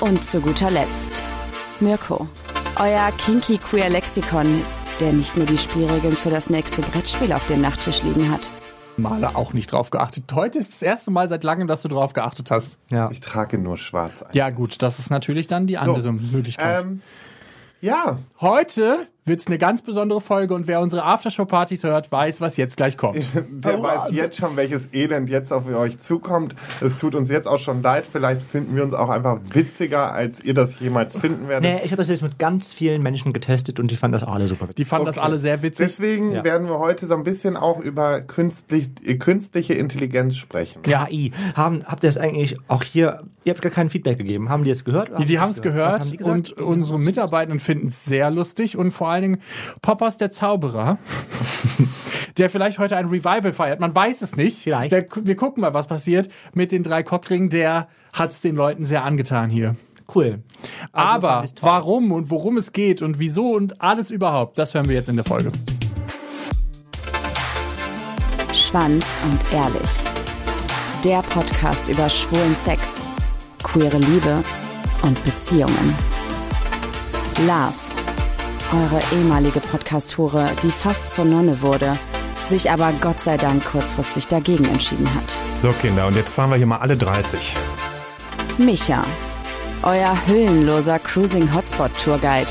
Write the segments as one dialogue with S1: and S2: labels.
S1: Und zu guter Letzt Mirko, euer kinky queer Lexikon, der nicht nur die Spielregeln für das nächste Brettspiel auf dem Nachttisch liegen hat.
S2: Male auch nicht drauf geachtet. Heute ist das erste Mal seit langem, dass du drauf geachtet hast.
S3: Ja.
S4: Ich trage nur schwarz ein.
S2: Ja, gut, das ist natürlich dann die andere Möglichkeit.
S4: Ähm, ja,
S2: Heute wird's eine ganz besondere Folge und wer unsere Aftershow-Partys hört, weiß, was jetzt gleich kommt.
S4: der weiß jetzt schon, welches Elend jetzt auf euch zukommt. Es tut uns jetzt auch schon leid. Vielleicht finden wir uns auch einfach witziger, als ihr das jemals finden werdet.
S3: Nee, ich habe das jetzt mit ganz vielen Menschen getestet und die fanden das auch alle super
S2: Die fanden das
S4: Okay.
S2: alle sehr witzig.
S4: Deswegen
S3: Ja.
S4: werden wir heute so ein bisschen auch über künstlich, äh, künstliche Intelligenz sprechen.
S3: KI. Haben, habt ihr das eigentlich auch hier, ihr habt gar kein Feedback gegeben. Haben die es gehört? oder
S2: Die, die haben es
S3: Was
S2: gehört
S3: haben
S2: und unsere Mitarbeitenden finden es sehr lustig und vor allen Dingen Poppers der Zauberer, der vielleicht heute ein Revival feiert. Man weiß es nicht.
S3: Vielleicht.
S2: Wir, wir gucken mal, was passiert mit den drei Cockringen. Der hat es den Leuten sehr angetan hier.
S3: Cool. Also,
S2: Aber warum und worum es geht und wieso und alles überhaupt, das hören wir jetzt in der Folge.
S1: Schwanz und Ehrlich. Der Podcast über schwulen Sex, queere Liebe und Beziehungen. Lars, eure ehemalige Podcast-Hure, die fast zur Nonne wurde, sich aber Gott sei Dank kurzfristig dagegen entschieden hat.
S5: So Kinder, und jetzt fahren wir hier mal alle 30.
S1: Micha, euer hüllenloser Cruising Hotspot Tourguide,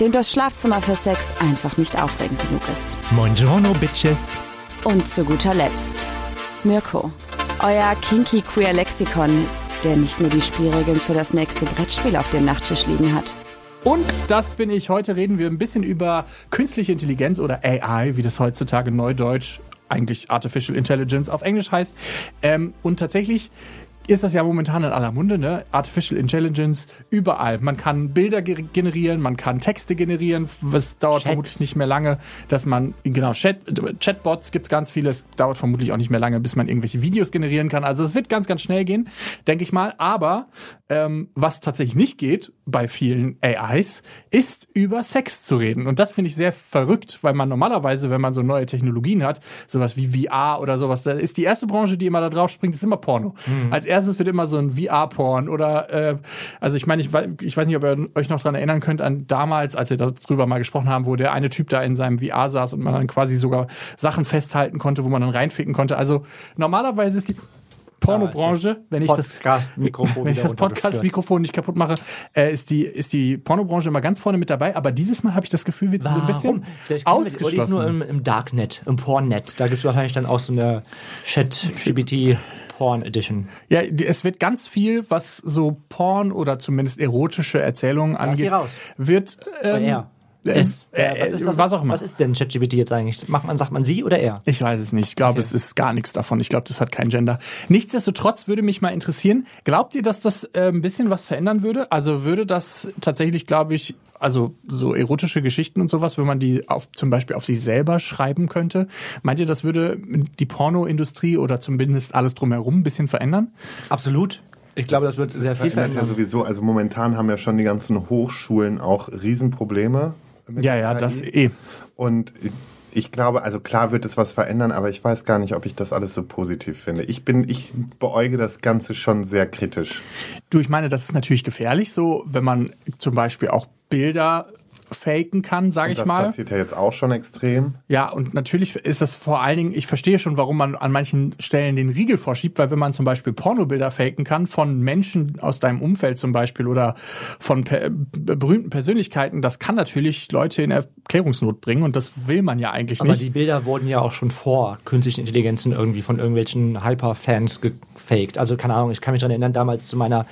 S1: dem das Schlafzimmer für Sex einfach nicht aufregend genug ist.
S3: Buongiorno, Bitches.
S1: Und zu guter Letzt Mirko, euer kinky queer Lexikon, der nicht nur die Spielregeln für das nächste Brettspiel auf dem Nachttisch liegen hat.
S2: Und das bin ich. Heute reden wir ein bisschen über künstliche Intelligenz oder AI, wie das heutzutage neudeutsch eigentlich Artificial Intelligence auf Englisch heißt. Ähm, und tatsächlich ist das ja momentan in aller Munde, ne? Artificial Intelligence überall. Man kann Bilder ge- generieren, man kann Texte generieren. Es dauert
S3: Chat.
S2: vermutlich nicht mehr lange, dass man, genau, Chat, Chatbots gibt es ganz viele. Es dauert vermutlich auch nicht mehr lange, bis man irgendwelche Videos generieren kann. Also es wird ganz, ganz schnell gehen, denke ich mal. Aber ähm, was tatsächlich nicht geht bei vielen AIs, ist über Sex zu reden. Und das finde ich sehr verrückt, weil man normalerweise, wenn man so neue Technologien hat, sowas wie VR oder sowas, da ist die erste Branche, die immer da drauf springt, ist immer Porno. Als erstes wird immer so ein VR-Porn oder, äh, also ich meine, ich, ich weiß nicht, ob ihr euch noch dran erinnern könnt, an damals, als wir darüber mal gesprochen haben, wo der eine Typ da in seinem VR saß und man dann quasi sogar Sachen festhalten konnte, wo man dann reinficken konnte. Also normalerweise ist die Pornobranche, wenn ich das
S3: Podcast-Mikrofon
S2: nicht kaputt mache, äh, ist die ist die Pornobranche immer ganz vorne mit dabei. Aber dieses Mal habe ich das Gefühl, wird sie so ein bisschen
S3: Warum? Vielleicht
S2: ausgeschlossen.
S3: nur im, im Darknet, im Pornnet. Da gibt es wahrscheinlich dann auch so eine Chat-GBT Porn Edition.
S2: Ja, es wird ganz viel, was so Porn oder zumindest erotische Erzählungen angeht, wird ähm,
S3: Es,
S2: äh,
S3: äh, was, ist das,
S2: was auch immer.
S3: was ist denn ChatGPT jetzt eigentlich? Macht man, sagt man sie oder er?
S2: Ich weiß es nicht. Ich glaube, es ist gar nichts davon. Ich glaube, das hat kein Gender. Nichtsdestotrotz würde mich mal interessieren, glaubt ihr, dass das äh, ein bisschen was verändern würde? Also würde das tatsächlich, glaube ich, also so erotische Geschichten und sowas, wenn man die auf, zum Beispiel auf sich selber schreiben könnte, meint ihr, das würde die Pornoindustrie oder zumindest alles drumherum ein bisschen verändern?
S3: Absolut. Ich glaube, das wird sehr viel
S4: verändert ja
S3: verändern.
S4: sowieso. Also momentan haben ja schon die ganzen Hochschulen auch Riesenprobleme. Mit
S2: Ja, ja,
S4: KI.
S2: das eh.
S4: Und ich glaube, also klar wird es was verändern, aber ich weiß gar nicht, ob ich das alles so positiv finde. Ich bin, ich beäuge das Ganze schon sehr kritisch.
S2: Du, ich meine, das ist natürlich gefährlich, so wenn man zum Beispiel auch Bilder faken kann, sage ich
S4: das
S2: mal.
S4: passiert ja jetzt auch schon extrem.
S2: Ja, und natürlich ist das vor allen Dingen, ich verstehe schon, warum man an manchen Stellen den Riegel vorschiebt, weil wenn man zum Beispiel Pornobilder faken kann von Menschen aus deinem Umfeld zum Beispiel oder von per berühmten Persönlichkeiten, das kann natürlich Leute in Erklärungsnot bringen und das will man ja eigentlich
S3: Aber
S2: nicht.
S3: die Bilder wurden ja auch schon vor künstlichen Intelligenzen irgendwie von irgendwelchen Hyper-Fans gefaked. Also keine Ahnung, ich kann mich daran erinnern, damals zu meiner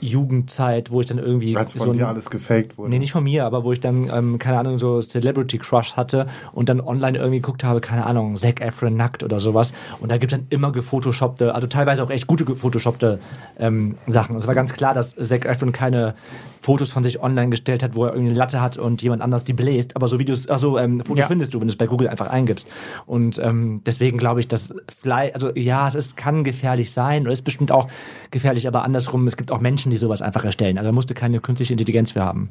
S3: Jugendzeit, wo ich dann irgendwie
S4: Als von
S3: so ein,
S4: dir alles gefaked wurde.
S3: Nee, nicht von mir, aber wo ich dann, ähm, keine Ahnung, so Celebrity Crush hatte und dann online irgendwie geguckt habe, keine Ahnung, Zac Efron nackt oder sowas. Und da gibt es dann immer gefotoshoppte, also teilweise auch echt gute gefotoshoppte ähm, Sachen. Es war ganz klar, dass Zac Efron keine Fotos von sich online gestellt hat, wo er irgendwie eine Latte hat und jemand anders die bläst. Aber so Videos, also ähm, Fotos
S2: Ja.
S3: findest du, wenn du es bei Google einfach eingibst. Und ähm, deswegen glaube ich, dass vielleicht, also ja, es ist, kann gefährlich sein oder ist bestimmt auch gefährlich, aber andersrum, es gibt auch Menschen, die sowas einfach erstellen. Also da musst du keine künstliche Intelligenz für haben.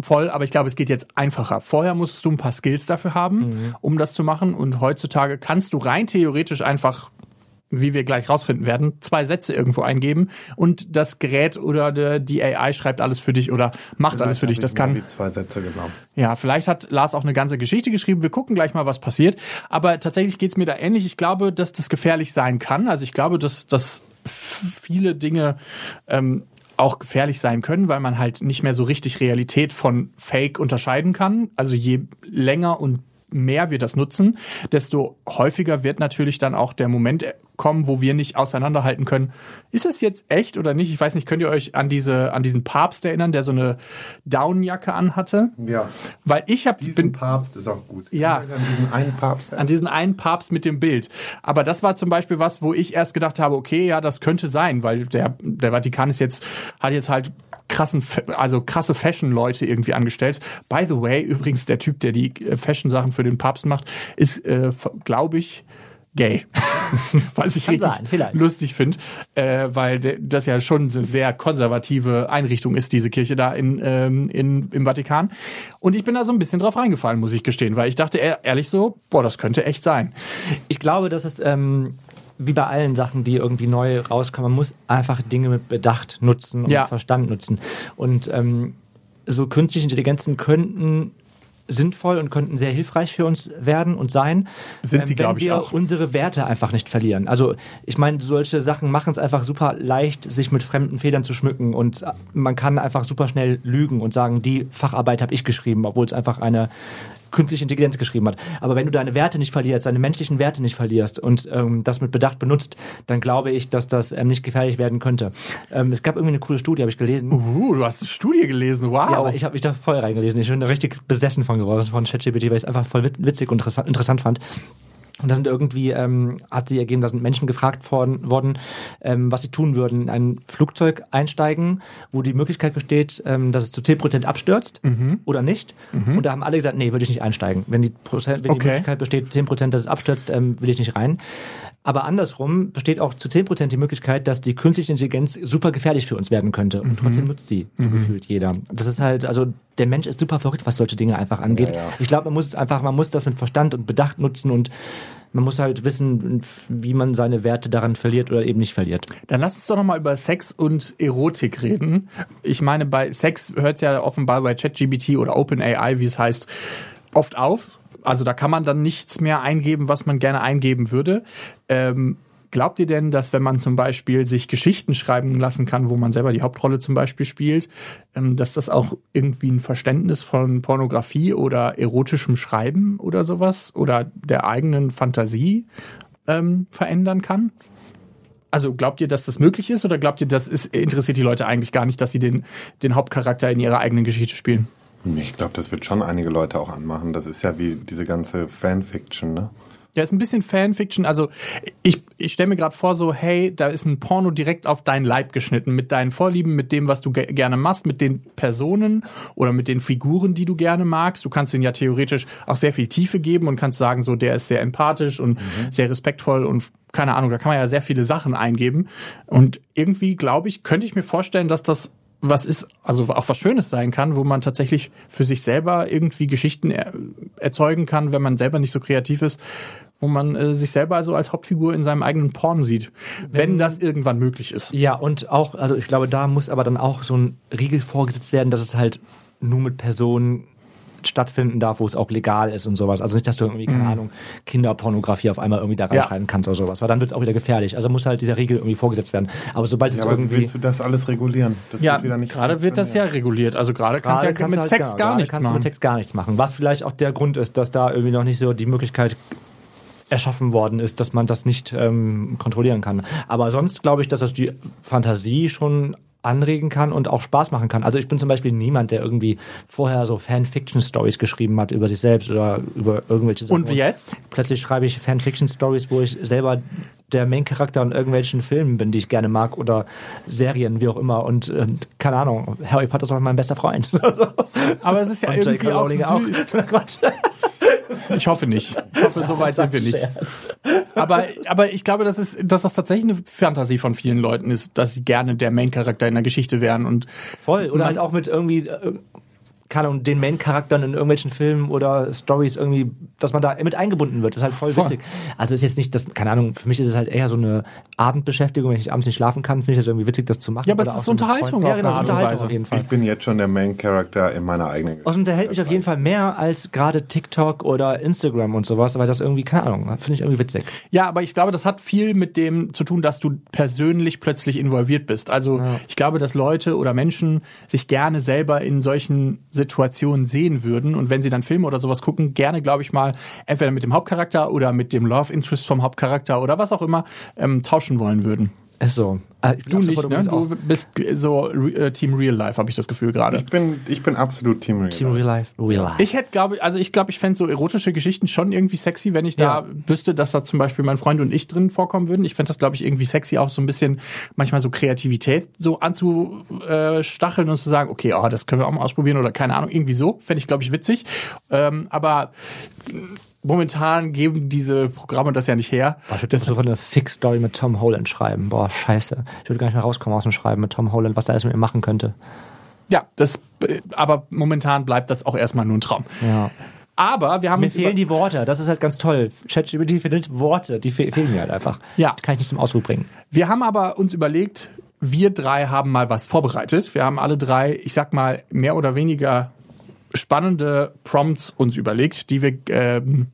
S2: Voll, aber ich glaube, es geht jetzt einfacher. Vorher musstest du ein paar Skills dafür haben, um das zu machen. Und heutzutage kannst du rein theoretisch einfach, wie wir gleich rausfinden werden, zwei Sätze irgendwo eingeben und das Gerät oder der- die AI schreibt alles für dich oder macht alles für dich. Das kann.
S4: Wie zwei Sätze genommen.
S2: Ja, vielleicht hat Lars auch eine ganze Geschichte geschrieben. Wir gucken gleich mal, was passiert. Aber tatsächlich geht's mir da ähnlich. Ich glaube, dass das gefährlich sein kann. Also ich glaube, dass, dass viele Dinge ähm, auch gefährlich sein können, weil man halt nicht mehr so richtig Realität von Fake unterscheiden kann. Also je länger und mehr wir das nutzen, desto häufiger wird natürlich dann auch der Moment kommen, wo wir nicht auseinanderhalten können, ist das jetzt echt oder nicht? Ich weiß nicht, könnt ihr euch an diese an diesen Papst erinnern, der so eine Downjacke anhatte?
S4: Ja.
S2: Weil ich habe
S4: Diesen
S2: bin
S4: Papst ist auch gut.
S2: Ja.
S4: An diesen einen Papst.
S2: an diesen einen Papst mit dem Bild. Aber das war zum Beispiel was, wo ich erst gedacht habe, okay, ja, das könnte sein, weil der, der Vatikan ist jetzt, hat jetzt halt krassen, also krasse Fashion-Leute irgendwie angestellt. By the way, übrigens, der Typ, der die äh, Fashion-Sachen für den Papst macht, ist, äh, glaube ich, gay. Was ich
S3: Kann
S2: richtig
S3: sein,
S2: lustig finde, äh, weil das ja schon eine sehr konservative Einrichtung ist, diese Kirche da in, ähm, in, im Vatikan. Und ich bin da so ein bisschen drauf reingefallen, muss ich gestehen, weil ich dachte ehr- ehrlich so, boah, das könnte echt sein.
S3: Ich glaube, dass es ähm, wie bei allen Sachen, die irgendwie neu rauskommen, man muss einfach Dinge mit Bedacht nutzen und
S2: Ja.
S3: Verstand nutzen. Und ähm, so künstliche Intelligenzen könnten sinnvoll und könnten sehr hilfreich für uns werden und sein.
S2: Sind sie,
S3: wenn
S2: ich,
S3: wir
S2: auch.
S3: unsere Werte einfach nicht verlieren. Also ich meine, solche Sachen machen es einfach super leicht, sich mit fremden Federn zu schmücken und man kann einfach super schnell lügen und sagen, die Facharbeit habe ich geschrieben, obwohl es einfach eine künstliche Intelligenz geschrieben hat. Aber wenn du deine Werte nicht verlierst, deine menschlichen Werte nicht verlierst und ähm, das mit Bedacht benutzt, dann glaube ich, dass das ähm, nicht gefährlich werden könnte. Ähm, es gab irgendwie eine coole Studie, habe ich gelesen.
S2: Uh, du hast eine Studie gelesen, wow.
S3: Ja, aber ich habe mich da voll reingelesen. Ich bin da richtig besessen von geworden von ChatGPT, weil ich es einfach voll wit- witzig und interessant fand. Und da sind irgendwie, ähm, hat sie ergeben, da sind Menschen gefragt worden, worden ähm, was sie tun würden, in ein Flugzeug einsteigen, wo die Möglichkeit besteht, ähm, dass es zu 10% abstürzt oder nicht. Und da haben alle gesagt, nee, würde ich nicht einsteigen. Wenn die, Prozent, wenn die
S2: Okay.
S3: Möglichkeit besteht, 10%, dass es abstürzt, ähm, will ich nicht rein. Aber andersrum besteht auch zu 10% die Möglichkeit, dass die künstliche Intelligenz super gefährlich für uns werden könnte. Und trotzdem nutzt sie so gefühlt jeder. Das ist halt, also der Mensch ist super verrückt, was solche Dinge einfach angeht.
S4: Ja, ja.
S3: Ich glaube, man muss es einfach, man muss das mit Verstand und Bedacht nutzen und man muss halt wissen, wie man seine Werte daran verliert oder eben nicht verliert.
S2: Dann lass uns doch nochmal über Sex und Erotik reden. Ich meine, bei Sex hört es ja offenbar bei ChatGPT oder OpenAI, wie es heißt, oft auf. Also da kann man dann nichts mehr eingeben, was man gerne eingeben würde. Ähm, glaubt ihr denn, dass wenn man zum Beispiel sich Geschichten schreiben lassen kann, wo man selber die Hauptrolle zum Beispiel spielt, ähm, dass das auch irgendwie ein Verständnis von Pornografie oder erotischem Schreiben oder sowas oder der eigenen Fantasie ähm, verändern kann? Also glaubt ihr, dass das möglich ist oder glaubt ihr, das ist, interessiert die Leute eigentlich gar nicht, dass sie den, den Hauptcharakter in ihrer eigenen Geschichte spielen?
S4: Ich glaube, das wird schon einige Leute auch anmachen. Das ist ja wie diese ganze Fanfiction, ne?
S2: Ja, ist ein bisschen Fanfiction. Also ich, ich stelle mir gerade vor, so, hey, da ist ein Porno direkt auf deinen Leib geschnitten, mit deinen Vorlieben, mit dem, was du ge gerne machst, mit den Personen oder mit den Figuren, die du gerne magst. Du kannst ihnen ja theoretisch auch sehr viel Tiefe geben und kannst sagen, so, der ist sehr empathisch und sehr respektvoll und keine Ahnung, da kann man ja sehr viele Sachen eingeben. Und irgendwie, glaube ich, könnte ich mir vorstellen, dass das was ist, also auch was Schönes sein kann, wo man tatsächlich für sich selber irgendwie Geschichten er, erzeugen kann, wenn man selber nicht so kreativ ist, wo man äh, sich selber also als Hauptfigur in seinem eigenen Porn sieht, wenn, das irgendwann möglich ist.
S3: Ja, und auch, also ich glaube, da muss aber dann auch so ein Riegel vorgesetzt werden, dass es halt nur mit Personen stattfinden darf, wo es auch legal ist und sowas. Also nicht, dass du irgendwie, keine Ahnung, Kinderpornografie auf einmal irgendwie da
S2: Ja.
S3: reinschreiben kannst oder sowas, weil dann wird es auch wieder gefährlich. Also muss halt dieser Riegel irgendwie vorgesetzt werden. Aber sobald es
S4: Ja, aber wie
S3: irgendwie...
S4: willst du das alles regulieren? Das
S2: Ja,
S4: wird wieder nicht
S2: gerade wird das ja reguliert. Also gerade kannst du ja
S3: kannst
S2: mit
S3: halt-
S2: Sex
S3: ja,
S2: gar
S3: gerade
S2: nichts
S3: kannst du
S2: machen.
S3: mit Sex gar nichts machen. Was vielleicht auch der Grund ist, dass da irgendwie noch nicht so die Möglichkeit erschaffen worden ist, dass man das nicht ähm, kontrollieren kann. Aber sonst glaube ich, dass das die Fantasie schon anregen kann und auch Spaß machen kann. Also ich bin zum Beispiel niemand, der irgendwie vorher so Fanfiction-Stories geschrieben hat über sich selbst oder über irgendwelche Sachen.
S2: Und wie jetzt?
S3: Plötzlich schreibe ich Fanfiction-Stories, wo ich selber der Main-Charakter in irgendwelchen Filmen bin, die ich gerne mag oder Serien, wie auch immer. Und ähm, keine Ahnung, Harry Potter ist auch mein bester Freund.
S2: Aber es ist ja
S3: Und
S2: irgendwie auch,
S3: Rowling
S2: sü-
S3: Quatsch.
S2: Ich hoffe nicht. Ich hoffe, so weit sind wir nicht. Aber, aber ich glaube, dass, es, dass das tatsächlich eine Fantasie von vielen Leuten ist, dass sie gerne der Main-Charakter in der Geschichte wären. Und
S3: Voll. Oder halt auch mit irgendwie, keine Ahnung, den Main-Charakteren in irgendwelchen Filmen oder Stories irgendwie, dass man da mit eingebunden wird. Das ist halt voll,
S2: Voll.
S3: witzig. Also ist jetzt nicht, das, keine Ahnung, für mich ist es halt eher so eine Abendbeschäftigung. Wenn ich abends nicht schlafen kann, finde ich das irgendwie witzig, das zu machen.
S2: Ja, aber es ist Unterhaltung
S3: Ja, genau, Unterhaltung
S2: Weise.
S3: auf jeden Fall.
S4: Ich bin jetzt schon der Main Character in meiner eigenen Geschichte.
S3: Es unterhält mich auf jeden Fall mehr als gerade TikTok oder Instagram und sowas, weil das irgendwie, keine Ahnung, finde ich irgendwie witzig.
S2: Ja, aber ich glaube, das hat viel mit dem zu tun, dass du persönlich plötzlich involviert bist. Also ich glaube, dass Leute oder Menschen sich gerne selber in solchen Situationen sehen würden und wenn sie dann Filme oder sowas gucken, gerne, glaube ich mal, entweder mit dem Hauptcharakter oder mit dem Love Interest vom Hauptcharakter oder was auch immer ähm, tauschen wollen würden.
S3: Ist so. Äh, ich
S2: Du nicht, ne? Du bist so äh, Team Real Life, habe ich das Gefühl gerade.
S4: Ich bin, ich bin absolut Team Real.
S3: Team Real Life, Real Life.
S2: Ich hätte, glaube also ich glaube, ich fände so erotische Geschichten schon irgendwie sexy, wenn ich da
S3: Ja.
S2: wüsste, dass da zum Beispiel mein Freund und ich drin vorkommen würden. Ich fände das, glaube ich, irgendwie sexy, auch so ein bisschen manchmal so Kreativität so anzustacheln und zu sagen, okay, oh, das können wir auch mal ausprobieren oder keine Ahnung, irgendwie so. Fände ich, glaube ich, witzig. Ähm, aber momentan geben diese Programme das ja nicht her.
S3: Boah, ich würde sofort eine Fix-Story mit Tom Holland schreiben. Boah, scheiße. Ich würde gar nicht mehr rauskommen aus dem Schreiben mit Tom Holland, was da alles mit mir machen könnte.
S2: Ja, das, äh, aber momentan bleibt das auch erstmal nur ein Traum.
S3: Ja.
S2: Aber wir haben
S3: Mir fehlen die Worte. Das ist halt ganz toll. ChatGPT findet Worte. Die fe fehlen mir halt einfach.
S2: Ja.
S3: Die kann ich nicht zum Ausdruck bringen.
S2: Wir haben aber uns überlegt, wir drei haben mal was vorbereitet. Wir haben alle drei, ich sag mal, mehr oder weniger spannende Prompts uns überlegt, die wir ähm,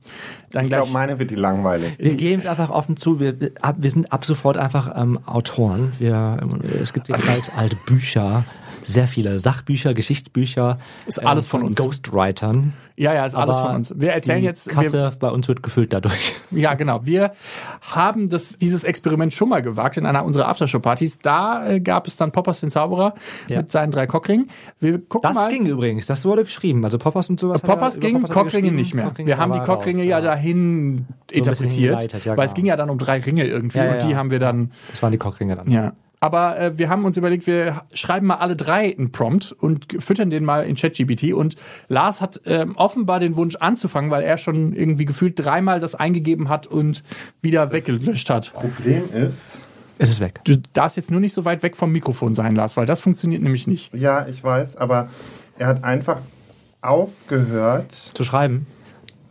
S2: dann
S4: Ich
S2: gleich.
S4: glaube, meine wird die langweilig.
S3: Wir geben es einfach offen zu. Wir, wir sind ab sofort einfach ähm, Autoren. Wir, ähm, es gibt jetzt bald alte Bücher. Sehr viele Sachbücher, Geschichtsbücher.
S2: Ist alles von uns.
S3: Ghostwritern.
S2: ja, ja, ist alles
S3: Aber
S2: von uns. Wir erzählen jetzt. Wir,
S3: Kasse bei uns wird gefüllt dadurch.
S2: ja, genau. Wir haben das, dieses Experiment schon mal gewagt in einer unserer Aftershow-Partys. Da äh, gab es dann Poppers den Zauberer
S3: Ja.
S2: mit seinen drei Cockringen. Wir gucken
S3: Das
S2: mal.
S3: ging übrigens. Das wurde geschrieben. Also Poppers und sowas. er-
S2: Poppers ging,
S3: Poppers er
S2: Cockringe nicht mehr.
S3: Cockringe
S2: wir haben die Cockringe
S3: raus,
S2: ja dahin
S3: bisschen
S2: interpretiert,
S3: ja,
S2: weil es
S3: genau.
S2: ging ja dann um drei Ringe irgendwie
S3: Ja,
S2: und die
S3: ja.
S2: haben wir dann,
S3: Das waren die Cockringe dann.
S2: ja. Aber äh, wir haben uns überlegt, wir schreiben mal alle drei einen Prompt und füttern den mal in ChatGPT. Und Lars hat ähm, offenbar den Wunsch anzufangen, weil er schon irgendwie gefühlt dreimal das eingegeben hat und wieder weggelöscht hat.
S4: Problem ist,
S3: Es ist weg.
S2: Du darfst jetzt nur nicht so weit weg vom Mikrofon sein, Lars, weil das funktioniert nämlich nicht.
S4: ja, ich weiß, aber er hat einfach aufgehört.
S3: Zu schreiben.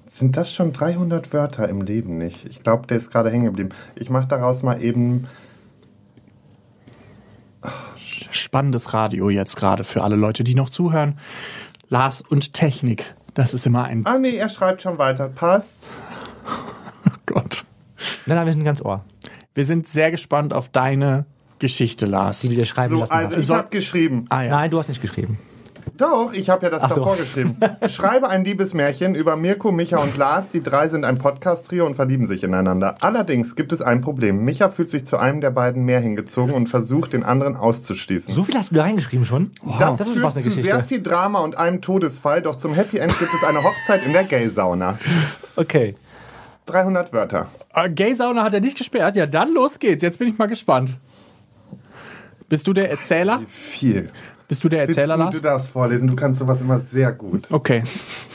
S4: Sind das schon 300 Wörter im Leben nicht? Ich glaube, der ist gerade hängen geblieben. Ich mache daraus mal eben.
S2: Spannendes Radio jetzt gerade für alle Leute, die noch zuhören. Lars und Technik. Das ist immer ein
S4: Ah, nee, er schreibt schon weiter. Passt.
S2: Gott.
S3: Nein, nein, wir sind ganz Ohr.
S2: Wir sind sehr gespannt auf deine Geschichte, Lars.
S3: Die du dir schreiben
S4: So,
S3: lassen
S4: also
S3: hast.
S4: ich habe geschrieben.
S2: Ah ja.
S3: Nein, du hast nicht geschrieben.
S4: Doch, ich habe ja das
S3: Ach so.
S4: davor geschrieben. Schreibe ein Liebesmärchen über Mirko, Micha und Lars. Die drei sind ein Podcast-Trio und verlieben sich ineinander. Allerdings gibt es ein Problem. Micha fühlt sich zu einem der beiden mehr hingezogen und versucht, den anderen auszuschließen.
S3: So viel hast du da reingeschrieben schon?
S4: das,
S3: das ist
S4: führt zu
S3: Geschichte.
S4: sehr viel Drama und einem Todesfall, doch zum Happy End gibt es eine Hochzeit in der Gay-Sauna.
S3: Okay.
S4: 300 Wörter.
S2: Ah, Gay-Sauna hat er nicht gesperrt. Ja, dann los geht's. Jetzt bin ich mal gespannt. Bist du der Erzähler?
S4: Viel.
S2: Bist du der Erzähler,
S4: du
S2: Lars?
S4: das vorlesen? Du kannst sowas immer sehr gut.
S2: Okay.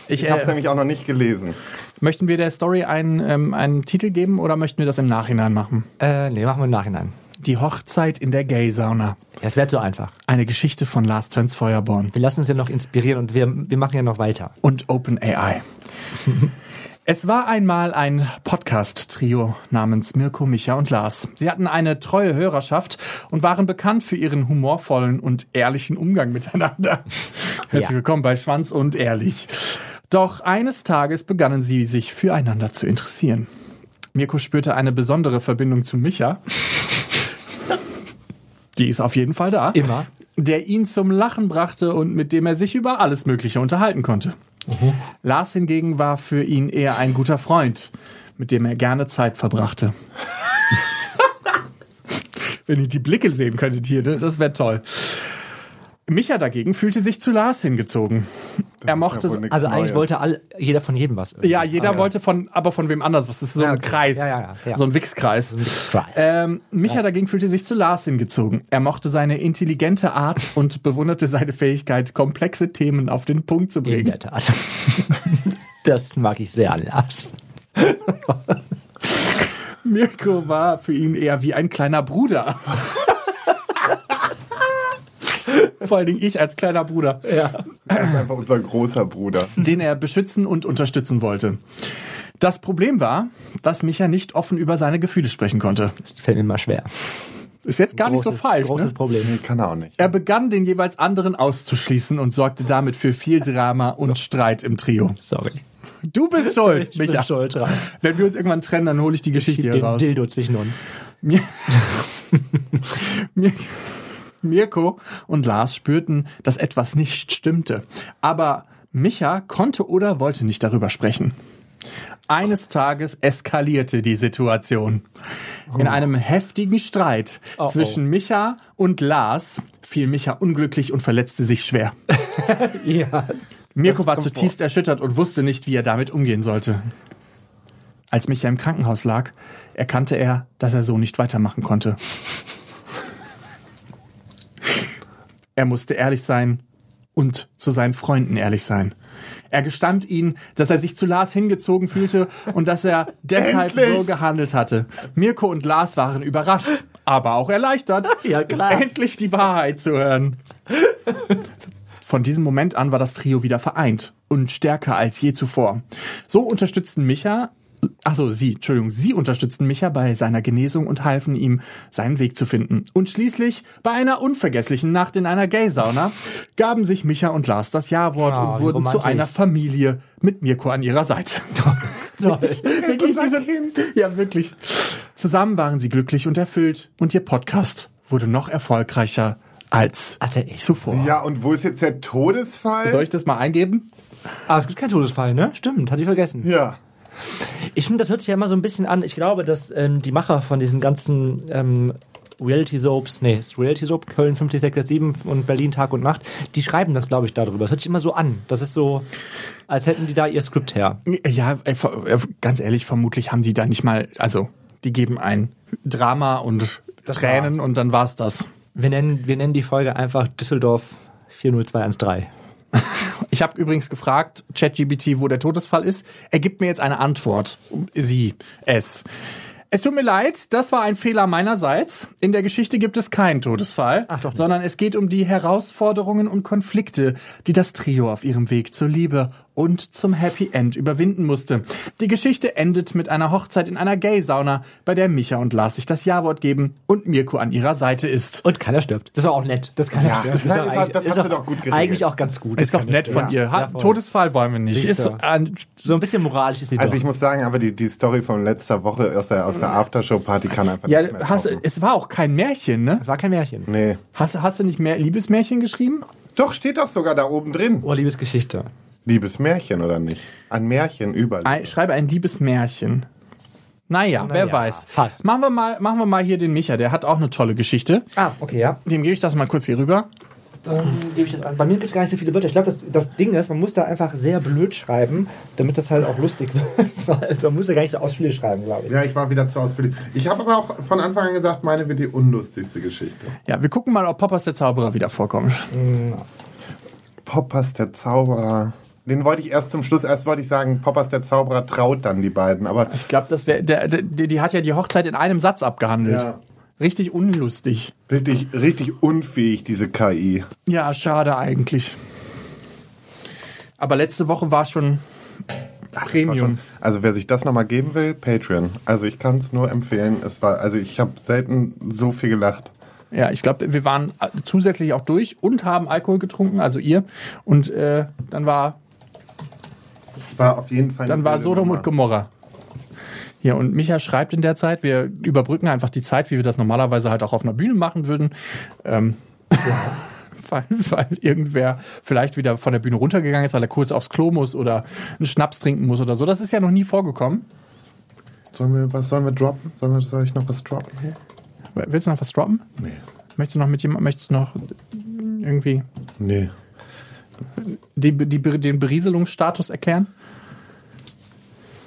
S2: Ich,
S4: Ich habe es
S2: äh,
S4: nämlich auch noch nicht gelesen.
S2: möchten wir der Story einen, ähm, einen Titel geben oder möchten wir das im Nachhinein machen?
S3: Äh, nee, machen wir im Nachhinein.
S2: Die Hochzeit in der Gay-Sauna.
S3: Ja, es wäre zu einfach.
S2: Eine Geschichte von Lars Töns Feuerborn
S3: Wir lassen uns ja noch inspirieren und wir, wir machen ja noch weiter.
S2: und OpenAI. Es war einmal ein Podcast-Trio namens Mirko, Micha und Lars. Sie hatten eine treue Hörerschaft und waren bekannt für ihren humorvollen und ehrlichen Umgang miteinander. Herzlich
S3: Ja.
S2: willkommen bei Schwanz und Ehrlich. Doch eines Tages begannen sie sich füreinander zu interessieren. Mirko spürte eine besondere Verbindung zu Micha. Die ist auf jeden Fall da
S3: Immer.
S2: der ihn zum Lachen brachte und mit dem er sich über alles Mögliche unterhalten konnte. Lars hingegen war für ihn eher ein guter Freund, mit dem er gerne Zeit verbrachte. Wenn ihr die Blicke sehen könntet hier, ne? das wäre toll. Micha dagegen fühlte sich zu Lars hingezogen. er mochte
S4: ja
S3: Also eigentlich
S4: Neues.
S3: wollte all, jeder von jedem was.
S2: Ja, jeder wollte von, aber von wem anders. Was ist so
S3: Ja,
S2: ein
S3: okay.
S2: Kreis?
S3: Ja, ja, ja, ja.
S2: So ein Wichskreis.
S3: Kreis.
S2: Ähm, Micha dagegen fühlte sich zu Lars hingezogen. Er mochte seine intelligente Art und bewunderte seine Fähigkeit, komplexe Themen auf den Punkt zu
S3: In
S2: bringen.
S3: der Tat. Das mag ich sehr an Lars.
S2: Mirko war für ihn eher wie ein kleiner Bruder. Vor allen Dingen ich als kleiner Bruder,
S4: Das ist einfach unser großer Bruder.
S2: den er beschützen und unterstützen wollte. Das Problem war, dass Micha nicht offen über seine Gefühle sprechen konnte.
S3: Das fällt mir immer schwer.
S2: Ist jetzt gar nicht so
S3: Großes-
S2: falsch.
S3: Großes
S2: Ne?
S3: Problem.
S4: Nee, kann er auch nicht.
S2: Er begann den jeweils anderen auszuschließen und sorgte damit für viel Drama und Streit im Trio.
S3: Sorry.
S2: Du bist schuld,
S3: Ich bin
S2: Micha.
S3: schuld dran.
S2: Wenn wir uns irgendwann trennen, dann hole ich die Geschichte hier
S3: Den
S2: raus.
S3: Dildo zwischen uns.
S2: Mir Mir Mirko und Lars spürten, dass etwas nicht stimmte. Aber Micha konnte oder wollte nicht darüber sprechen. Eines Tages eskalierte die Situation. In einem heftigen Streit
S3: Oh, oh.
S2: zwischen Micha und Lars fiel Micha unglücklich und verletzte sich schwer.
S3: Ja.
S2: Mirko war zutiefst erschüttert und wusste nicht, wie er damit umgehen sollte. Als Micha im Krankenhaus lag, erkannte er, dass er so nicht weitermachen konnte. Er musste ehrlich sein und zu seinen Freunden ehrlich sein. Er gestand ihnen, dass er sich zu Lars hingezogen fühlte und dass er deshalb
S4: Endlich!
S2: so gehandelt hatte. Mirko und Lars waren überrascht, aber auch erleichtert,
S3: Ja,
S2: endlich die Wahrheit zu hören. Von diesem Moment an war das Trio wieder vereint und stärker als je zuvor. So unterstützten Micha, also sie, Entschuldigung, sie unterstützten Micha bei seiner Genesung und halfen ihm, seinen Weg zu finden. Und schließlich, bei einer unvergesslichen Nacht in einer Gay-Sauna, gaben sich Micha und Lars das Ja-Wort
S3: Ah,
S2: und wurden zu einer Familie mit Mirko an ihrer Seite.
S3: Toll.
S2: wirklich, sind-
S4: Kind.
S2: Ja, wirklich. Zusammen waren sie glücklich und erfüllt und ihr Podcast wurde noch erfolgreicher als
S3: Hatte ich.
S2: zuvor.
S4: Ja, und wo ist jetzt der Todesfall?
S2: Soll ich das mal eingeben?
S3: Aber es gibt keinen Todesfall, ne? Stimmt, hatte ich vergessen.
S4: ja.
S3: Ich finde, das hört sich ja immer so ein bisschen an. Ich glaube, dass ähm, die Macher von diesen ganzen ähm, Reality-Soaps, nee, ist Reality-Soap, Köln 50667 und Berlin Tag und Nacht, die schreiben das, glaube ich, darüber. Das hört sich immer so an. Das ist so, als hätten die da ihr Skript her.
S2: Ja, äh, äh, ganz ehrlich, vermutlich haben die da nicht mal, also die geben ein Drama und
S3: Das
S2: Tränen
S3: war's.
S2: und dann war's das.
S3: Wir nennen, wir nennen die Folge einfach Düsseldorf 40213.
S2: Ich habe übrigens gefragt, ChatGBT, wo der Todesfall ist. Er gibt mir jetzt eine Antwort. Sie, es. Es tut mir leid, das war ein Fehler meinerseits. In der Geschichte gibt es keinen Todesfall,
S3: Ach doch nicht.
S2: sondern es geht um die Herausforderungen und Konflikte, die das Trio auf ihrem Weg zur Liebe und zum Happy End überwinden musste. Die Geschichte endet mit einer Hochzeit in einer Gay-Sauna, bei der Micha und Lars sich das Ja-Wort geben und Mirko an ihrer Seite ist.
S3: Und keiner stirbt. Das war auch nett. Das keiner
S4: Ja,
S3: stirbt. doch
S4: das hat- das hat
S3: ist
S4: sie doch gut geregelt.
S3: Eigentlich auch ganz gut.
S2: Ist doch nett von
S3: stirbt.
S2: ihr. Ha
S3: Ja.
S2: Todesfall wollen wir nicht. Ist so,
S3: So ein bisschen moralisch ist sie
S4: Also
S3: doch.
S4: ich muss sagen, aber die, die Story von letzter Woche aus der, aus der Aftershow-Party kann einfach
S2: ja,
S4: nichts mehr
S2: hast, es war auch kein Märchen, ne?
S3: das war kein Märchen.
S4: Nee.
S2: Hast, hast du nicht mehr Liebesmärchen geschrieben?
S4: Doch, steht doch sogar da oben drin.
S3: Oh, Liebesgeschichte.
S4: Liebesmärchen, oder nicht? Ein Märchen über.
S2: Ein, schreibe ein Liebesmärchen. Naja, wer
S3: ja,
S2: weiß.
S3: fast.
S2: Machen wir, mal, machen wir mal hier den Micha, der hat auch eine tolle Geschichte.
S3: Ah, okay, ja.
S2: Dem gebe ich das mal kurz hier rüber.
S3: Dann gebe ich das an. Bei mir gibt es gar nicht so viele Wörter. Ich glaube, das, das Ding ist, man muss da einfach sehr blöd schreiben, damit das halt auch lustig wird. So, also man muss da gar nicht so ausführlich schreiben, glaube ich.
S4: Ja, ich war wieder zu ausführlich. Ich habe aber auch von Anfang an gesagt, meine wird die unlustigste Geschichte.
S2: Ja, wir gucken mal, ob Poppers der Zauberer wieder vorkommt.
S4: Poppers der Zauberer. Den wollte ich erst zum Schluss, erst wollte ich sagen, Poppers der Zauberer traut dann die beiden, aber
S2: Ich glaube, das wäre, die, die hat ja die Hochzeit in einem Satz abgehandelt.
S4: Ja.
S2: Richtig unlustig.
S4: richtig, richtig unfähig, diese KI.
S2: Ja, schade eigentlich. Aber letzte Woche war schon
S4: war
S2: Premium.
S4: schon- Also wer sich das nochmal geben will, Patreon. Also ich kann es nur empfehlen. Es war, also ich habe selten so viel gelacht.
S2: Ja, ich glaube, wir waren äh, zusätzlich auch durch und haben Alkohol getrunken, also ihr. Und äh, dann war
S4: War auf jeden Fall.
S2: Dann war Sodom und Gomorra. Ja, und Micha schreibt in der Zeit, wir überbrücken einfach die Zeit, wie wir das normalerweise halt auch auf einer Bühne machen würden. Ähm, weil, weil irgendwer vielleicht wieder von der Bühne runtergegangen ist, weil er kurz aufs Klo muss oder einen Schnaps trinken muss oder so. Das ist ja noch nie vorgekommen.
S4: Sollen wir, was sollen wir droppen? Sollen wir, soll ich noch was droppen hier?
S2: Willst du noch was droppen?
S4: Nee.
S2: Möchtest du noch mit jemandem, möchtest du noch irgendwie
S4: Nee.
S2: Die, die, den Berieselungsstatus erklären?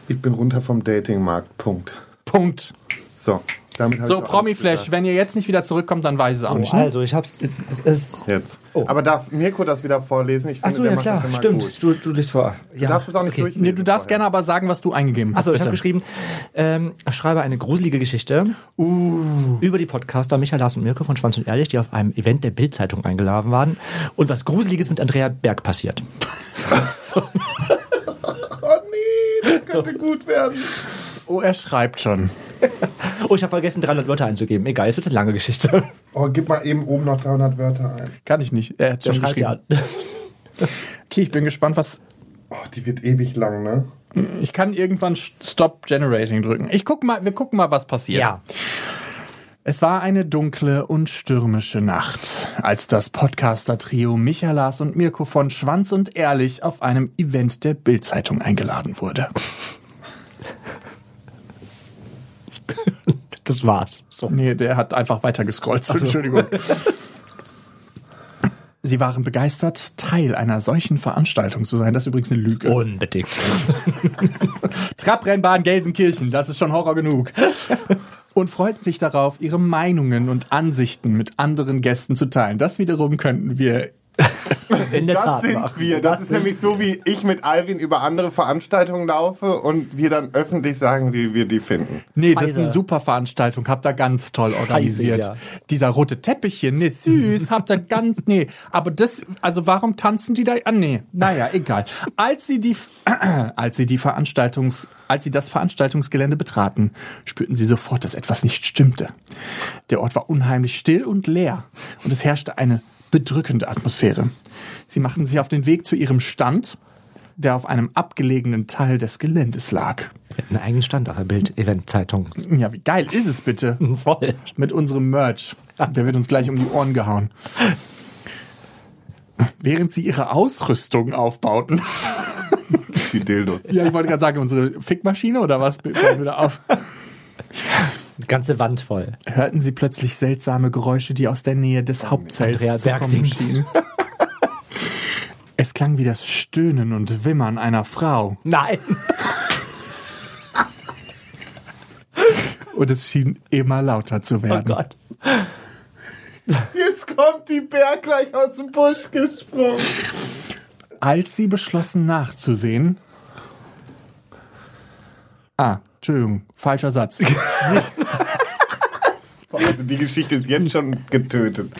S4: Ich bin runter vom Datingmarkt. Punkt.
S2: Punkt.
S4: So. Damit
S2: So, Promi-Flash, wenn ihr jetzt nicht wieder zurückkommt, dann weiß ich es auch
S3: Oh,
S2: nicht. Ne?
S3: also, ich hab's. Es ist.
S4: Jetzt.
S3: Oh.
S4: Aber darf Mirko das wieder vorlesen? Ich finde,
S3: Achso,
S4: der
S3: ja
S4: macht
S3: klar,
S4: das immer
S3: stimmt.
S4: gut.
S3: Du, du liest vor.
S4: Du darfst es auch nicht durchlesen.
S2: Nee, du darfst
S4: vorher.
S2: gerne aber sagen, was du eingegeben hast.
S3: Achso, ich habe geschrieben, ähm, ich schreibe eine gruselige Geschichte über die Podcaster Michael Lars und Mirko von Schwanz und Ehrlich, die auf einem Event der Bild-Zeitung eingeladen waren und was Gruseliges mit Andrea Berg passiert.
S4: Das könnte gut werden.
S2: Oh, er schreibt schon.
S3: Oh, ich habe vergessen, 300 Wörter einzugeben. Egal, jetzt wird eine lange Geschichte.
S4: Oh, gib mal eben oben noch 300 Wörter ein.
S2: Kann ich nicht. Er hat
S3: Der
S2: schon
S3: schreibt
S2: geschrieben.
S3: ja.
S2: Okay, ich bin gespannt, was.
S4: Oh, die wird ewig lang, ne?
S2: Ich kann irgendwann Stop Generating drücken. Ich guck mal, wir gucken mal, was passiert.
S3: Ja.
S2: Es war eine dunkle und stürmische Nacht, als das Podcaster-Trio Michaelas und Mirko von Schwanz und Ehrlich auf einem Event der Bild-Zeitung eingeladen wurde.
S3: Das war's. So.
S2: Nee, der hat einfach weiter gescrollt. Entschuldigung. Sie waren begeistert, Teil einer solchen Veranstaltung zu sein. Das ist übrigens eine Lüge.
S3: Unbedingt.
S2: Trabrennbahn Gelsenkirchen, das ist schon Horror genug. Und freuten sich darauf, ihre Meinungen und Ansichten mit anderen Gästen zu teilen. Das wiederum könnten wir.
S3: In der
S4: Das
S3: Tat.
S4: sind wir. Das ist nämlich so, wie ich mit Alvin über andere Veranstaltungen laufe und wir dann öffentlich sagen, wie wir die finden.
S2: Nee, das ist
S3: Scheiße.
S2: eine super Veranstaltung, habt ihr ganz toll organisiert.
S3: ja.
S2: Dieser rote Teppich hier, nee, süß, habt ihr ganz, nee. Aber das, also warum tanzen die da? Ah, nee, naja, egal. Als sie die, als sie die Veranstaltungs, als sie das Veranstaltungsgelände betraten, spürten sie sofort, dass etwas nicht stimmte. Der Ort war unheimlich still und leer und es herrschte eine bedrückende Atmosphäre. Sie machten sich auf den Weg zu ihrem Stand, der auf einem abgelegenen Teil des Geländes lag.
S3: Einen eigenen Stand auf der Bild-Event-Zeitung.
S2: Ja, wie geil ist es bitte?
S3: Voll.
S2: Mit unserem Merch. Der wird uns gleich um die Ohren gehauen. Während sie ihre Ausrüstung aufbauten.
S4: Die Dildos.
S2: Ja, ich wollte gerade sagen, unsere Fickmaschine oder was? Auf?
S3: Die ganze Wand voll.
S2: Hörten sie plötzlich seltsame Geräusche, die aus der Nähe des Hauptzelts
S3: Andrea
S2: zu
S3: Berg
S2: kommen schienen. Es klang wie das Stöhnen und Wimmern einer Frau.
S3: Nein.
S2: Und es schien immer lauter zu
S3: Oh
S2: werden.
S3: Gott.
S4: Jetzt kommt die Bär gleich aus dem Busch gesprungen.
S2: Als sie beschlossen nachzusehen. Ah, Entschuldigung, falscher Satz.
S4: Also die Geschichte ist jetzt schon getötet.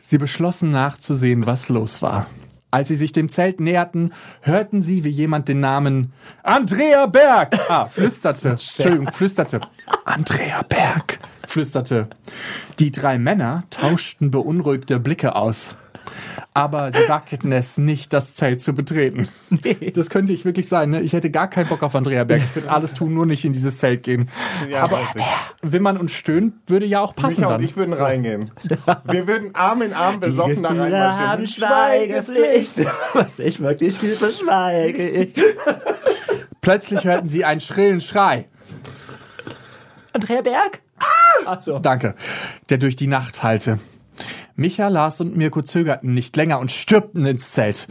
S2: Sie beschlossen nachzusehen, was los war. Als sie sich dem Zelt näherten, hörten sie, wie jemand den Namen Andrea Berg, ah, flüsterte, Entschuldigung, flüsterte. Andrea Berg, flüsterte. Die drei Männer tauschten beunruhigte Blicke aus. Aber sie wagten es nicht, das Zelt zu betreten. Das könnte ich wirklich sein. Ne? Ich hätte gar keinen Bock auf Andrea Berg. Ich würde alles tun, nur nicht in dieses Zelt gehen.
S4: Ja,
S2: Aber
S4: weiß ich.
S2: Wimmern und Stöhnen würde ja auch passen
S4: Micha und
S2: dann.
S4: ich würden reingehen. Wir würden Arm in Arm besoffen da
S3: Gefühle haben
S4: reinmarschieren.
S3: Schweigepflicht. Was ich wirklich viel verschweige. Ich.
S2: Plötzlich hörten sie einen schrillen Schrei.
S3: Andrea Berg? Ah! Ach so.
S2: Danke. Der durch die Nacht hallte. Micha, Lars und Mirko zögerten nicht länger und stürmten ins Zelt.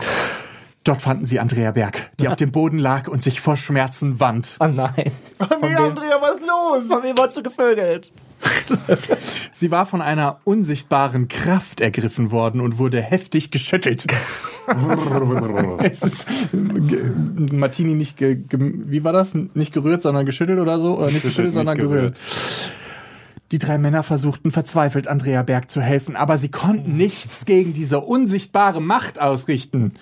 S2: Dort fanden sie Andrea Berg, die auf dem Boden lag und sich vor Schmerzen wand.
S3: Oh nein.
S4: Oh nee, Andrea, was ist los?
S3: Von wem wurdest du gevögelt?
S2: Sie war von einer unsichtbaren Kraft ergriffen worden und wurde heftig geschüttelt. ist ge- Martini nicht, ge, ge, wie war das? Nicht gerührt, sondern geschüttelt oder so? Oder nicht geschüttelt,
S4: nicht
S2: sondern gerührt.
S4: gerührt.
S2: Die drei Männer versuchten verzweifelt, Andrea Berg zu helfen, aber sie konnten nichts gegen diese unsichtbare Macht ausrichten.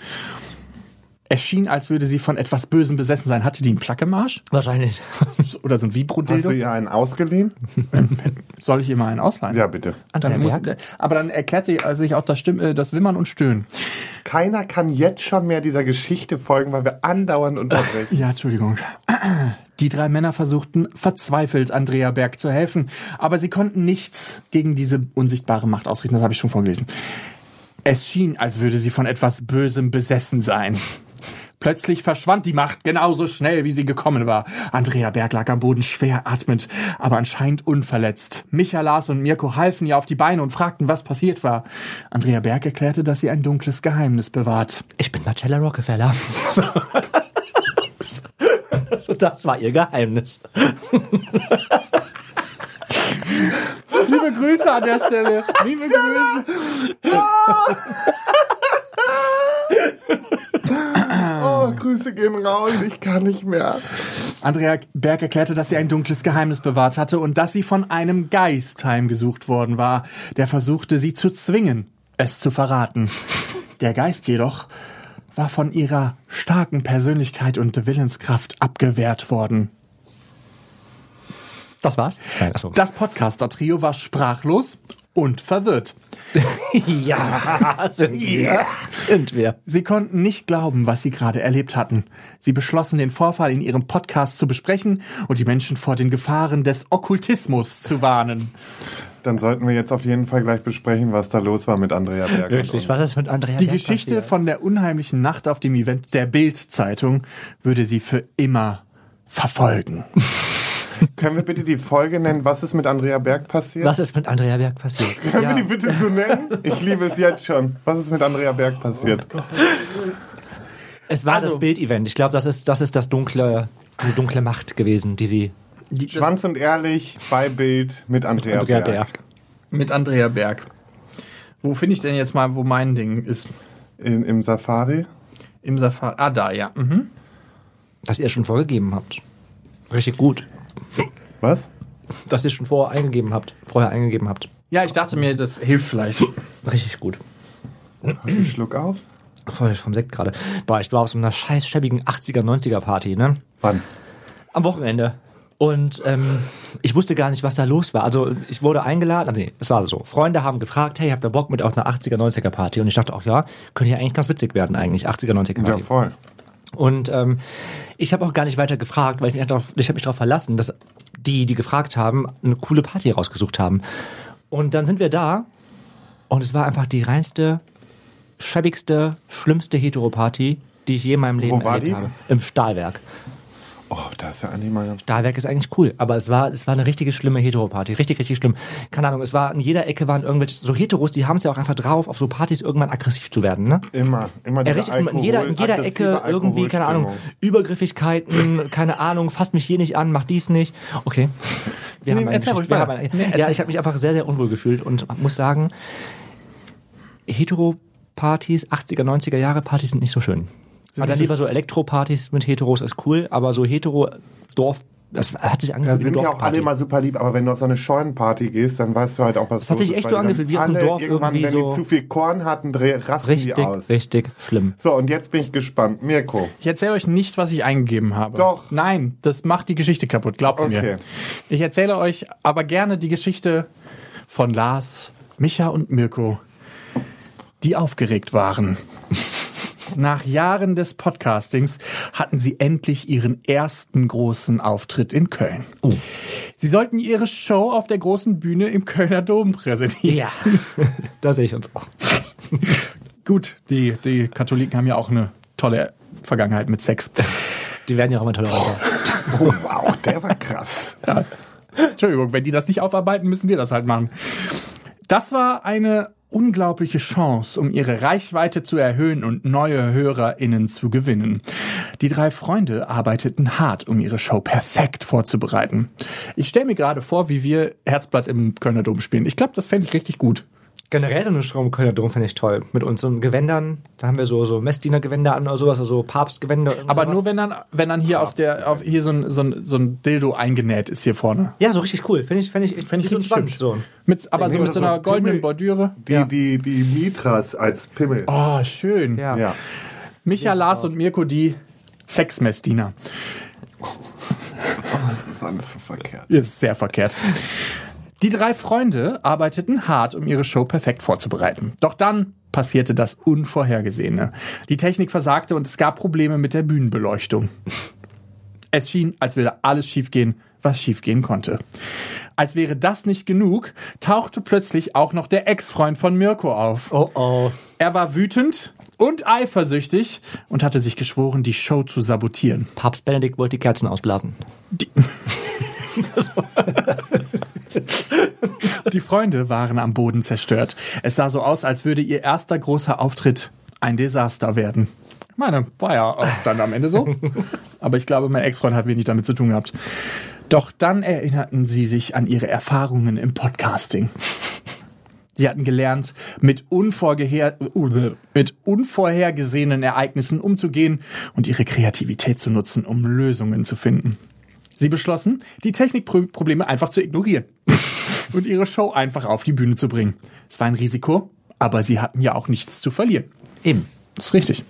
S2: Es schien, als würde sie von etwas Bösem besessen sein. Hatte die einen Plack im Arsch?
S3: Wahrscheinlich.
S2: Oder so ein
S4: Hast du
S2: Vibro-Dildo?
S4: ihr einen ausgeliehen?
S2: Soll ich ihr mal einen ausleihen?
S4: Ja, bitte.
S3: Andrea
S2: Dann muss,
S3: Berg?
S2: aber dann erklärt sich, also sich auch das, Stimm, äh, das Wimmern und Stöhnen.
S4: Keiner kann jetzt schon mehr dieser Geschichte folgen, weil wir andauernd unterbrechen.
S2: Ja, Entschuldigung. Die drei Männer versuchten verzweifelt, Andrea Berg zu helfen, aber sie konnten nichts gegen diese unsichtbare Macht ausrichten. Das habe ich schon vorgelesen. Es schien, als würde sie von etwas Bösem besessen sein. Plötzlich verschwand die Macht genauso schnell, wie sie gekommen war. Andrea Berg lag am Boden schwer atmend, aber anscheinend unverletzt. Micha, Lars und Mirko halfen ihr auf die Beine und fragten, was passiert war. Andrea Berg erklärte, dass sie ein dunkles Geheimnis bewahrt.
S3: Ich bin Marcella Rockefeller. So, das war ihr Geheimnis.
S2: Liebe Grüße an der Stelle. Liebe Grüße.
S4: Oh, Grüße gehen raus, ich kann nicht mehr.
S2: Andrea Berg erklärte, dass sie ein dunkles Geheimnis bewahrt hatte und dass sie von einem Geist heimgesucht worden war, der versuchte, sie zu zwingen, es zu verraten. Der Geist jedoch war von ihrer starken Persönlichkeit und Willenskraft abgewehrt worden.
S3: Das war's? Nein, achso.
S2: Das Podcaster-Trio war sprachlos und verwirrt.
S3: Ja, sind wir. Sind wir.
S2: Sie konnten nicht glauben, was sie gerade erlebt hatten. Sie beschlossen, den Vorfall in ihrem Podcast zu besprechen und die Menschen vor den Gefahren des Okkultismus zu warnen.
S4: Dann sollten wir jetzt auf jeden Fall gleich besprechen, was da los war mit Andrea Berg.
S3: Wirklich, was ist mit Andrea
S2: Die
S3: Berg
S2: Geschichte
S3: passiert?
S2: von der unheimlichen Nacht auf dem Event der Bild-Zeitung würde sie für immer verfolgen.
S4: Können wir bitte die Folge nennen, was ist mit Andrea Berg passiert?
S3: Was ist mit Andrea Berg passiert?
S4: Können
S3: Ja.
S4: wir die bitte so nennen? Ich liebe es jetzt schon. Was ist mit Andrea Berg passiert?
S3: Es war
S2: Also-
S3: das Bild-Event. Ich glaube, das ist, das ist das dunkle, diese dunkle Macht gewesen, die sie.
S4: Schwanz und ehrlich bei Bild mit Andrea,
S3: Andrea
S4: Berg.
S3: Berg.
S2: Mit Andrea Berg. Wo finde ich denn jetzt mal, wo mein Ding ist?
S4: In, Im Safari.
S2: Im Safari. Ah, da, ja. Mhm.
S3: Dass ihr schon vorgegeben habt. Richtig gut.
S4: Was?
S3: Dass ihr schon vorher eingegeben habt. Vorher eingegeben habt.
S2: Ja, ich dachte mir, das hilft vielleicht.
S3: Richtig gut.
S4: Hast du einen Schluck auf?
S3: Voll vom Sekt gerade. Boah, ich war auf so einer scheiß schäbigen 80er, 90er Party, ne?
S4: Wann?
S3: Am Wochenende. Und ähm, ich wusste gar nicht, was da los war. Also ich wurde eingeladen, also nee, es war so. Freunde haben gefragt, hey, habt ihr Bock mit auf einer 80er, 90er Party? Und ich dachte auch, ja, könnte ja eigentlich ganz witzig werden eigentlich, 80er, 90er
S4: Ja,
S3: Party.
S4: voll.
S3: Und ähm, ich habe auch gar nicht weiter gefragt, weil ich mich darauf, ich habe mich darauf verlassen, dass die, die gefragt haben, eine coole Party rausgesucht haben. Und dann sind wir da und es war einfach die reinste, schäbigste, schlimmste Heteroparty, die ich je in meinem Leben
S4: Wo war
S3: erlebt
S4: die?
S3: habe. Im Stahlwerk.
S4: Oh, da ist ja Andi mal ganz.
S3: Stahlwerk ist eigentlich cool, aber es war, es war eine richtige schlimme Heteroparty. Richtig, richtig schlimm. Keine Ahnung, es war, in jeder Ecke waren irgendwelche, so Heteros, die haben es ja auch einfach drauf, auf so Partys irgendwann aggressiv zu werden, ne?
S4: Immer, immer
S3: Er
S4: diese
S3: richtet immer in jeder, in jeder Ecke irgendwie, keine Ahnung. Übergriffigkeiten, keine Ahnung, fasst mich hier nicht an, mach dies nicht. Okay. Wir
S2: Nee,
S3: haben
S2: erzähl ruhig
S3: wir
S2: weiter.
S3: haben eine-
S2: Nee,
S3: ja, ich habe mich einfach sehr, sehr unwohl gefühlt und muss sagen, Hetero-Partys, 80er, 90er Jahre Partys sind nicht so schön. Aber dann lieber so Elektro-Partys mit Heteros ist cool, aber so Hetero-Dorf, das hat sich
S4: Da
S3: angefühlt wie
S4: sind ja auch alle immer super lieb, aber wenn du auf so eine Scheunenparty gehst, dann weißt du halt auch, was
S3: Das hat
S4: los
S3: sich
S4: ist,
S3: echt so angefühlt, wie auf einem
S4: alle
S3: Dorf
S4: irgendwann,
S3: irgendwie
S4: wenn
S3: so-
S4: die zu viel Korn hatten, rasten
S3: Richtig,
S4: die aus.
S3: richtig schlimm.
S4: So, und jetzt bin ich gespannt. Mirko.
S2: Ich erzähle euch nicht, was ich eingegeben habe.
S4: Doch.
S2: Nein, das macht die Geschichte kaputt, glaubt
S4: Okay.
S2: mir. Ich erzähle euch aber gerne die Geschichte von Lars, Micha und Mirko, die aufgeregt waren. Nach Jahren des Podcastings hatten sie endlich ihren ersten großen Auftritt in Köln. Sie sollten ihre Show auf der großen Bühne im Kölner Dom präsentieren.
S3: Ja, da sehe ich uns auch.
S2: Gut, die, die Katholiken haben ja auch eine tolle Vergangenheit mit Sex.
S3: Die werden ja auch immer toleranter.
S4: Oh, wow, der war krass.
S2: Ja. Entschuldigung, wenn die das nicht aufarbeiten, müssen wir das halt machen. Das war eine unglaubliche Chance, um ihre Reichweite zu erhöhen und neue HörerInnen zu gewinnen. Die drei Freunde arbeiteten hart, um ihre Show perfekt vorzubereiten. Ich stelle mir gerade vor, wie wir Herzblatt im Kölner Dom spielen. Ich glaube, das fände ich richtig gut.
S3: Generell so eine im Kölner Dom finde ich toll. Mit unseren Gewändern, da haben wir so, so Messdiener-Gewänder an oder sowas, also Papstgewänder.
S2: Aber
S3: sowas.
S2: nur wenn dann, wenn dann hier auf der, auf hier so ein, so ein, so ein Dildo eingenäht ist hier vorne.
S3: Ja, so richtig cool. Finde ich, finde ich,
S2: Fände ich richtig hübsch.
S3: So.
S2: Mit, aber so mit so einer
S4: ein
S2: goldenen
S4: Pimmel.
S2: Bordüre.
S4: Die, die, die Mitras als Pimmel.
S2: Oh, schön.
S3: Ja.
S4: Ja.
S2: Micha, Lars und Mirko, die Sexmessdiener.
S4: Oh, das ist alles so verkehrt.
S2: Ist sehr verkehrt. Die drei Freunde arbeiteten hart, um ihre Show perfekt vorzubereiten. Doch dann passierte das Unvorhergesehene. Die Technik versagte und es gab Probleme mit der Bühnenbeleuchtung. Es schien, als würde alles schiefgehen, was schiefgehen konnte. Als wäre das nicht genug, tauchte plötzlich auch noch der Ex-Freund von Mirko auf.
S3: Oh oh.
S2: Er war wütend und eifersüchtig und hatte sich geschworen, die Show zu sabotieren.
S3: Papst Benedikt wollte die Kerzen ausblasen.
S2: Die Freunde waren am Boden zerstört. Es sah so aus, als würde ihr erster großer Auftritt ein Desaster werden. Ich meine, war ja auch dann am Ende so. Aber ich glaube, mein Ex-Freund hat wenig damit zu tun gehabt. Doch dann erinnerten sie sich an ihre Erfahrungen im Podcasting. Sie hatten gelernt, mit, unvorgeher mit unvorhergesehenen Ereignissen umzugehen und ihre Kreativität zu nutzen, um Lösungen zu finden. Sie beschlossen, die Technikprobleme einfach zu ignorieren und ihre Show einfach auf die Bühne zu bringen. Es war ein Risiko, aber sie hatten ja auch nichts zu verlieren.
S3: Eben.
S2: Das ist richtig.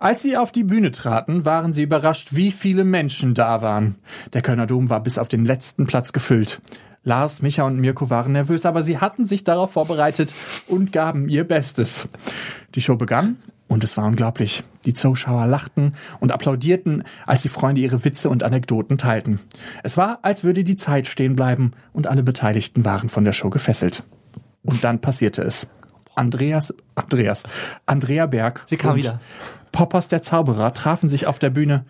S2: Als sie auf die Bühne traten, waren sie überrascht, wie viele Menschen da waren. Der Kölner Dom war bis auf den letzten Platz gefüllt. Lars, Micha und Mirko waren nervös, aber sie hatten sich darauf vorbereitet und gaben ihr Bestes. Die Show begann und es war unglaublich. Die Zuschauer lachten und applaudierten, als die Freunde ihre Witze und Anekdoten teilten. Es war, als würde die Zeit stehen bleiben und alle Beteiligten waren von der Show gefesselt. Und dann passierte es. Andreas, Andreas, Andrea Berg
S3: Sie kam
S2: und
S3: wieder.
S2: Poppers der Zauberer trafen sich auf der Bühne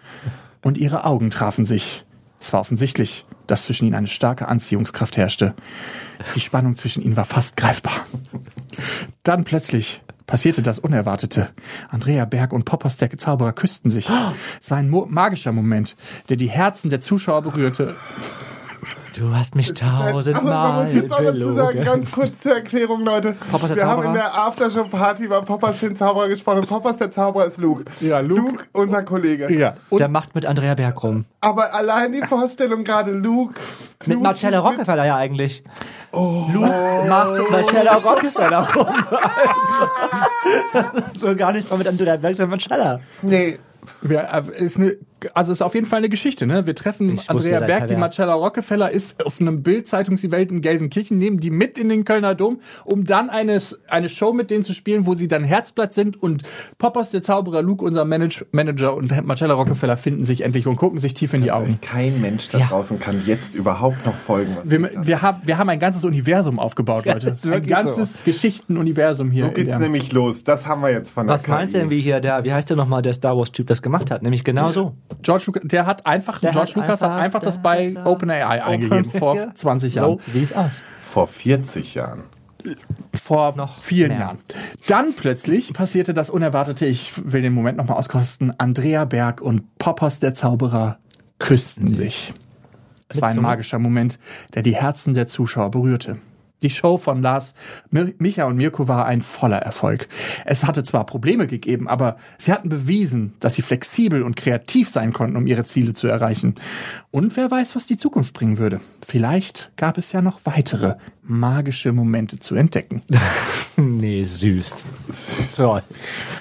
S2: und ihre Augen trafen sich. Es war offensichtlich, dass zwischen ihnen eine starke Anziehungskraft herrschte. Die Spannung zwischen ihnen war fast greifbar. Dann plötzlich passierte das Unerwartete. Andrea Berg und Poppers der Zauberer küssten sich. Es war ein magischer Moment, der die Herzen der Zuschauer berührte.
S3: Du hast mich
S4: Aber man
S3: tausendmal
S4: muss jetzt auch dazu sagen,
S3: belogen.
S4: ganz kurz zur Erklärung, Leute.
S3: Poppers der
S4: Wir haben in
S3: Zauberer?
S4: der Aftershow-Party über Poppers den Zauberer gesprochen und Poppers der Zauberer ist Luke.
S2: Ja, Luke.
S4: unser Kollege.
S2: Ja. Und
S3: Der macht mit Andrea Berg rum.
S4: Aber allein die Vorstellung gerade Luke.
S3: Mit
S4: knutschen
S3: Marcella Rockefeller ja eigentlich. Oh. Luke macht mit Marcella Rockefeller rum. Also, so gar nicht mal mit Andrea Berg, sondern Marcella.
S4: Nee,
S2: wir, äh, ist eine, also ist auf jeden Fall eine Geschichte, ne? Wir treffen
S3: Ich
S2: Andrea Berg, die. Marcella Rockefeller ist auf einem Bild-Zeitungsevent in Gelsenkirchen, nehmen die mit in den Kölner Dom, um dann eine, eine Show mit denen zu spielen, wo sie dann Herzblatt sind und Poppers, der Zauberer, Luke, unser Manage Manager und Marcella Rockefeller finden sich endlich und gucken sich tief in die Augen.
S4: kein Mensch da
S3: Ja.
S4: draußen kann jetzt überhaupt noch folgen. Was
S2: Wir, wir, haben, wir haben ein ganzes Universum aufgebaut, Leute.
S3: ist
S2: Ein
S3: wirklich
S2: ganzes Geschichtenuniversum hier.
S4: So geht's nämlich los. Das haben wir jetzt von der
S3: Was meinst du denn, wie hier der, wie heißt der nochmal, der Star Wars-Typ das gemacht hat? Nämlich genau so.
S2: George Lucas, der hat einfach,
S3: Der
S2: George
S3: hat
S2: Lucas hat
S3: einfach-
S2: einfach das bei OpenAI eingegeben vor
S3: Ja.
S2: 20 Jahren.
S3: So sieht's aus.
S4: Vor 40 Jahren.
S2: vor
S3: Noch
S2: vielen
S3: mehr.
S2: Jahren. Dann plötzlich passierte das Unerwartete. Ich will den Moment nochmal auskosten. Andrea Berg und Poppers der Zauberer küssten sich. Es war ein
S3: Zunge?
S2: magischer Moment, der die Herzen der Zuschauer berührte. Die Show von Lars, Micha und Mirko war ein voller Erfolg. Es hatte zwar Probleme gegeben, aber sie hatten bewiesen, dass sie flexibel und kreativ sein konnten, um ihre Ziele zu erreichen. Und wer weiß, was die Zukunft bringen würde. Vielleicht gab es ja noch weitere magische Momente zu entdecken.
S3: Nee, süß. So.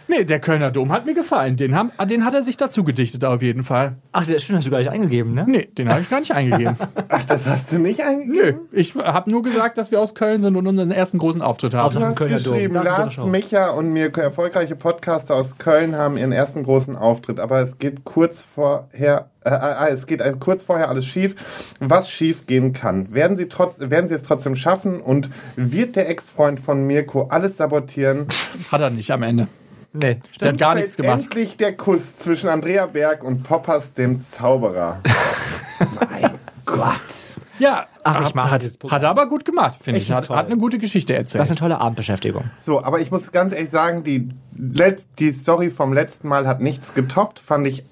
S2: Nee, der Kölner Dom hat mir gefallen. Den, haben, den hat er sich dazu gedichtet, auf jeden Fall.
S3: Ach, das stimmt, hast du gar nicht eingegeben, ne?
S2: Nee, den habe ich gar nicht eingegeben.
S4: Ach, das hast du nicht eingegeben?
S2: Nö, ich habe nur gesagt, dass wir aus Köln sind und unseren ersten großen Auftritt haben.
S4: Du hast
S3: Kölner Dom.
S4: geschrieben,
S3: unsere
S4: Lars. Micha und Mirko, erfolgreiche Podcaster aus Köln, haben ihren ersten großen Auftritt. Aber es geht kurz vorher, äh, äh, es geht äh, kurz vorher alles schief. Was schief gehen kann. Werden sie, trotz, werden sie es trotzdem schaffen und wird der Ex-Freund von Mirko alles sabotieren?
S2: Hat er nicht am Ende.
S3: Nee.
S2: Der hat gar nichts gemacht.
S4: Endlich der Kuss zwischen Andrea Berg und Poppers, dem Zauberer. mein Gott.
S2: Ja,
S3: Ach, ich
S2: hat, hat, er aber gut gemacht, finde ich. Hat, hat eine gute Geschichte
S3: Das
S2: erzählt.
S3: ist eine tolle Abendbeschäftigung.
S4: So, aber ich muss ganz ehrlich sagen, die, die Story vom letzten Mal hat nichts getoppt. Fand ich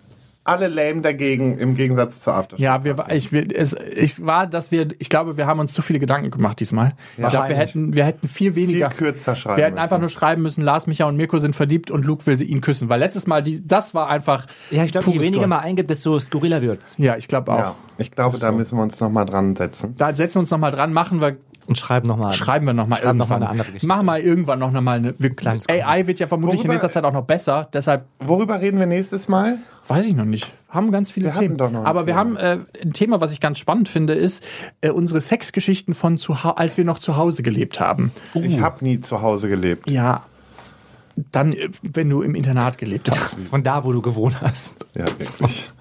S4: alle lame dagegen im Gegensatz zur Aftershow.
S2: ja, wir, ich, wir, es, ich war, dass wir, ich glaube, wir haben uns zu viele Gedanken gemacht diesmal. ich glaube, wir hätten, wir hätten viel weniger.
S4: Viel kürzer schreiben
S2: Wir hätten einfach
S4: müssen.
S2: nur schreiben müssen, Lars, Micha und Mirko sind verliebt und Luke will sie ihn küssen. Weil letztes Mal, die, das war einfach.
S3: Ja, ich glaube, je weniger man eingibt, desto skurriler wird's.
S2: Ja, ich glaube auch.
S4: Ja, ich glaube, da müssen wir uns noch mal dran setzen.
S2: Da setzen wir uns nochmal dran, machen wir,
S3: Und schreiben nochmal.
S2: schreiben wir nochmal
S3: Schreiben noch
S2: irgendwann.
S3: mal eine andere Geschichte.
S2: Machen mal irgendwann noch mal eine. Wir, AI wird ja vermutlich in
S4: Worüber-
S2: nächster Zeit auch noch besser. Deshalb
S4: Worüber reden wir nächstes Mal?
S2: weiß ich noch nicht. Haben ganz viele
S4: Wir
S2: Themen.
S4: noch
S2: Aber wir
S4: Thema.
S2: haben äh, ein Thema, was ich ganz spannend finde, ist äh, unsere Sexgeschichten von zu als wir noch zu Hause gelebt haben.
S4: Ich habe nie zu Hause gelebt.
S2: Ja. Dann, äh, wenn du im Internat gelebt hast.
S3: Von da, wo du gewohnt hast.
S4: Ja, wirklich.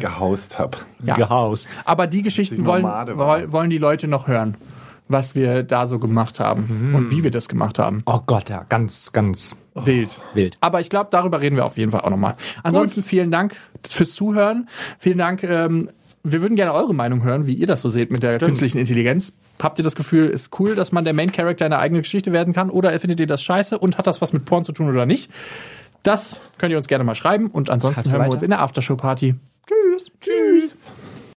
S4: Gehaust habe.
S2: Ja.
S3: Gehaust.
S2: Aber die Geschichten wollen, wollen die Leute noch hören. Was wir da so gemacht haben und wie wir das gemacht haben.
S3: Oh Gott, ja, ganz, ganz
S2: Wild.
S3: wild.
S2: Aber ich glaube, darüber reden wir auf jeden Fall auch nochmal. Ansonsten vielen Dank fürs Zuhören. Vielen Dank. Ähm, wir würden gerne eure Meinung hören, wie ihr das so seht mit der künstlichen Intelligenz. Habt ihr das Gefühl, ist cool, dass man der Main Character in einer eigenen Geschichte werden kann? Oder findet ihr das scheiße und hat das was mit Porn zu tun oder nicht? Das könnt ihr uns gerne mal schreiben. Und ansonsten
S3: Hab's
S2: hören wir
S3: weiter.
S2: uns in der Aftershow-Party. Tschüss. Tschüss.